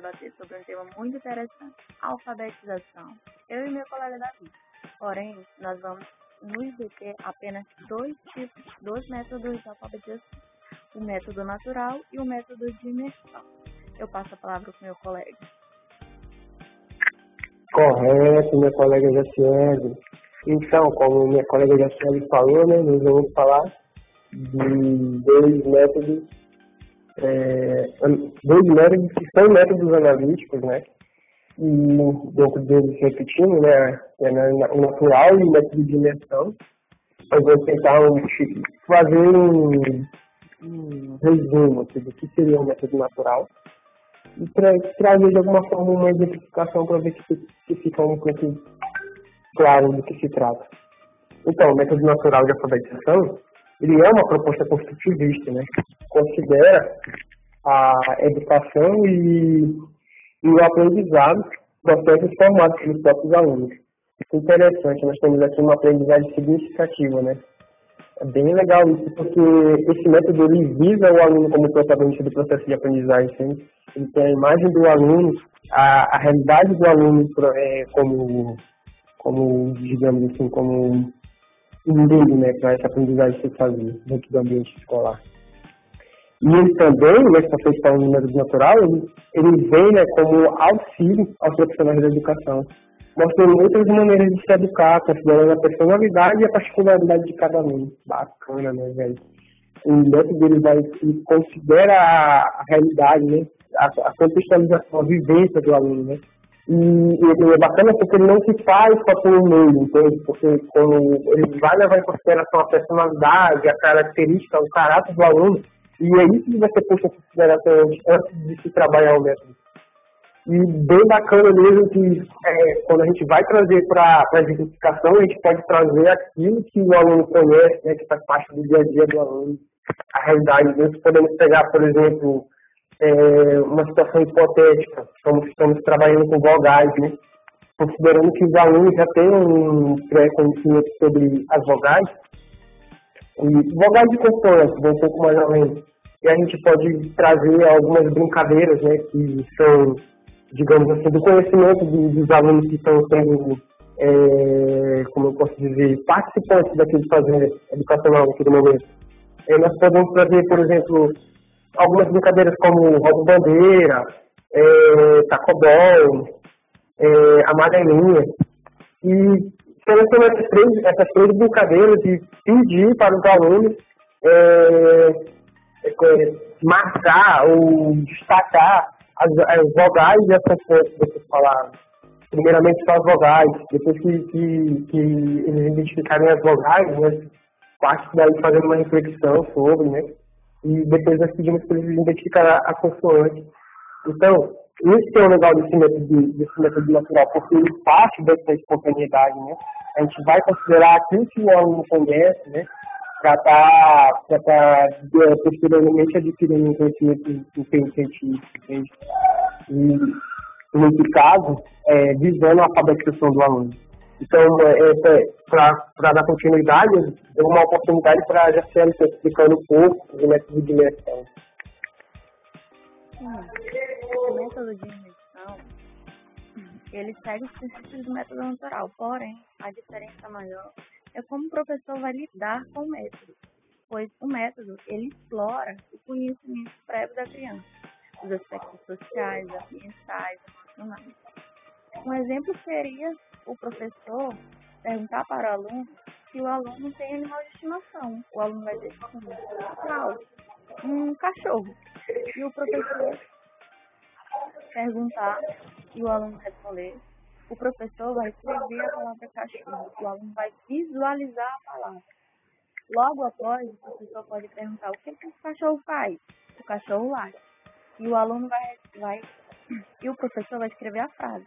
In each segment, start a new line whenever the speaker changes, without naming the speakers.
debater sobre um tema muito interessante, alfabetização. Eu e meu colega Davi. Porém, nós vamos nos deter apenas dois tipos, dois métodos de alfabetização, o método natural e o método de imersão. Eu passo a palavra para o meu colega.
Correto, minha colega Jaciele. Então, como minha colega Jaciele falou, né, nós vamos falar de dois métodos, é, dois métodos que são métodos analíticos, né? E dentro deles, repetindo, né, é o natural e o método de imersão. Eu vou tentar fazer um, um resumo assim, do que seria o método natural e tra trazer de alguma forma uma exemplificação para ver que fica um pouco claro do que se trata. Então, o método natural de alfabetização ele é uma proposta construtivista, né? Considera a educação e, e o aprendizado processos formados pelos próprios alunos. Isso é interessante, nós temos aqui uma aprendizagem significativa, né? É bem legal isso, porque esse método ele visa o aluno como protagonista do processo de aprendizagem. Sim? Ele tem a imagem do aluno, a, a realidade do aluno é, como, como, digamos assim, como um né, para essa aprendizagem se fazer dentro do ambiente escolar. E ele também, né, se você está no método natural, ele, ele vem né, como auxílio aos profissionais da educação, mostrando outras maneiras de se educar, considerando a personalidade e a particularidade de cada aluno. Bacana, né, velho? O método dele vai considera a, realidade, né, a, a contextualização, a vivência do aluno, né? E, e, é bacana porque ele não se faz só pelo meio, entende? Porque quando ele vai levar em consideração a personalidade, a característica, o caráter do aluno, e é isso que vai ser posto em consideração antes de se trabalhar o método. E bem bacana mesmo que é, quando a gente vai trazer para a exemplificação, a gente pode trazer aquilo que o aluno conhece, né, que faz parte do dia a dia do aluno, a realidade. Nós podemos pegar, por exemplo, é, uma situação hipotética, estamos, estamos trabalhando com vogais, né? considerando que os alunos já têm um pré-conhecimento sobre as vogais, e vogais de vão um pouco mais além. E a gente pode trazer algumas brincadeiras, né, que são, digamos assim, do conhecimento dos alunos que estão sendo, é, como eu posso dizer, participantes daquele fazer educacional naquele momento. E nós podemos trazer, por exemplo, algumas brincadeiras como roda bandeira, é, tacobol, é, amarelinha. E selecionar essas três, essas três brincadeiras e pedir para os alunos é, é, marcar ou destacar as, as vogais dessas palavras. Primeiramente só as vogais, depois que, que, que eles identificarem as vogais, né, parte daí fazendo uma reflexão sobre, né, e depois nós pedimos para eles identificar a, consoante. Então, isso é o legal desse método, desse método natural, porque ele parte dessa espontaneidade, né? A gente vai considerar que o aluno conhece, né? Para estar tá, tá, é, posteriormente adquirindo um conhecimento científico, entende? E, nesse caso, é, visando a alfabetização do aluno. Então, é, é para dar continuidade, deu uma oportunidade para a Jaciane estar explicando um pouco do método de imersão.
O método de imersão, ele segue os princípios do método natural, porém, a diferença maior é como o professor vai lidar com o método, pois o método, ele explora o conhecimento prévio da criança, os aspectos sociais, ambientais, emocionais. Um exemplo seria o professor perguntar para o aluno se o aluno tem animal de estimação. O aluno vai ter que um cachorro. E o professor perguntar e o aluno responder. O professor vai escrever a palavra cachorro. O aluno vai visualizar a palavra. Logo após, o professor pode perguntar o que, que o cachorro faz. O cachorro late. E o aluno vai, vai e o professor vai escrever a frase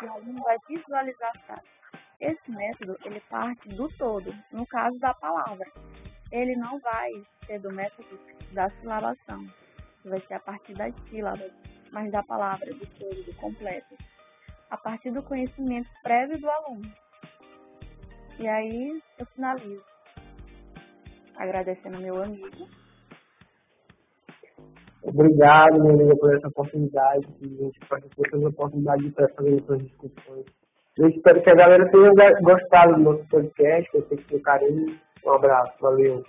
que o aluno vai visualizar a frase. Esse método, ele parte do todo, no caso da palavra. Ele não vai ser do método da silabação, vai ser a partir das sílabas, mas da palavra, do todo, do completo. A partir do conhecimento prévio do aluno. E aí eu finalizo agradecendo meu amigo
Obrigado, meu amigo, por essa oportunidade. A gente pode ter oportunidade de estar fazendo essas discussões. Eu espero que a galera tenha gostado do nosso podcast, eu sei que carinho. Um abraço, valeu.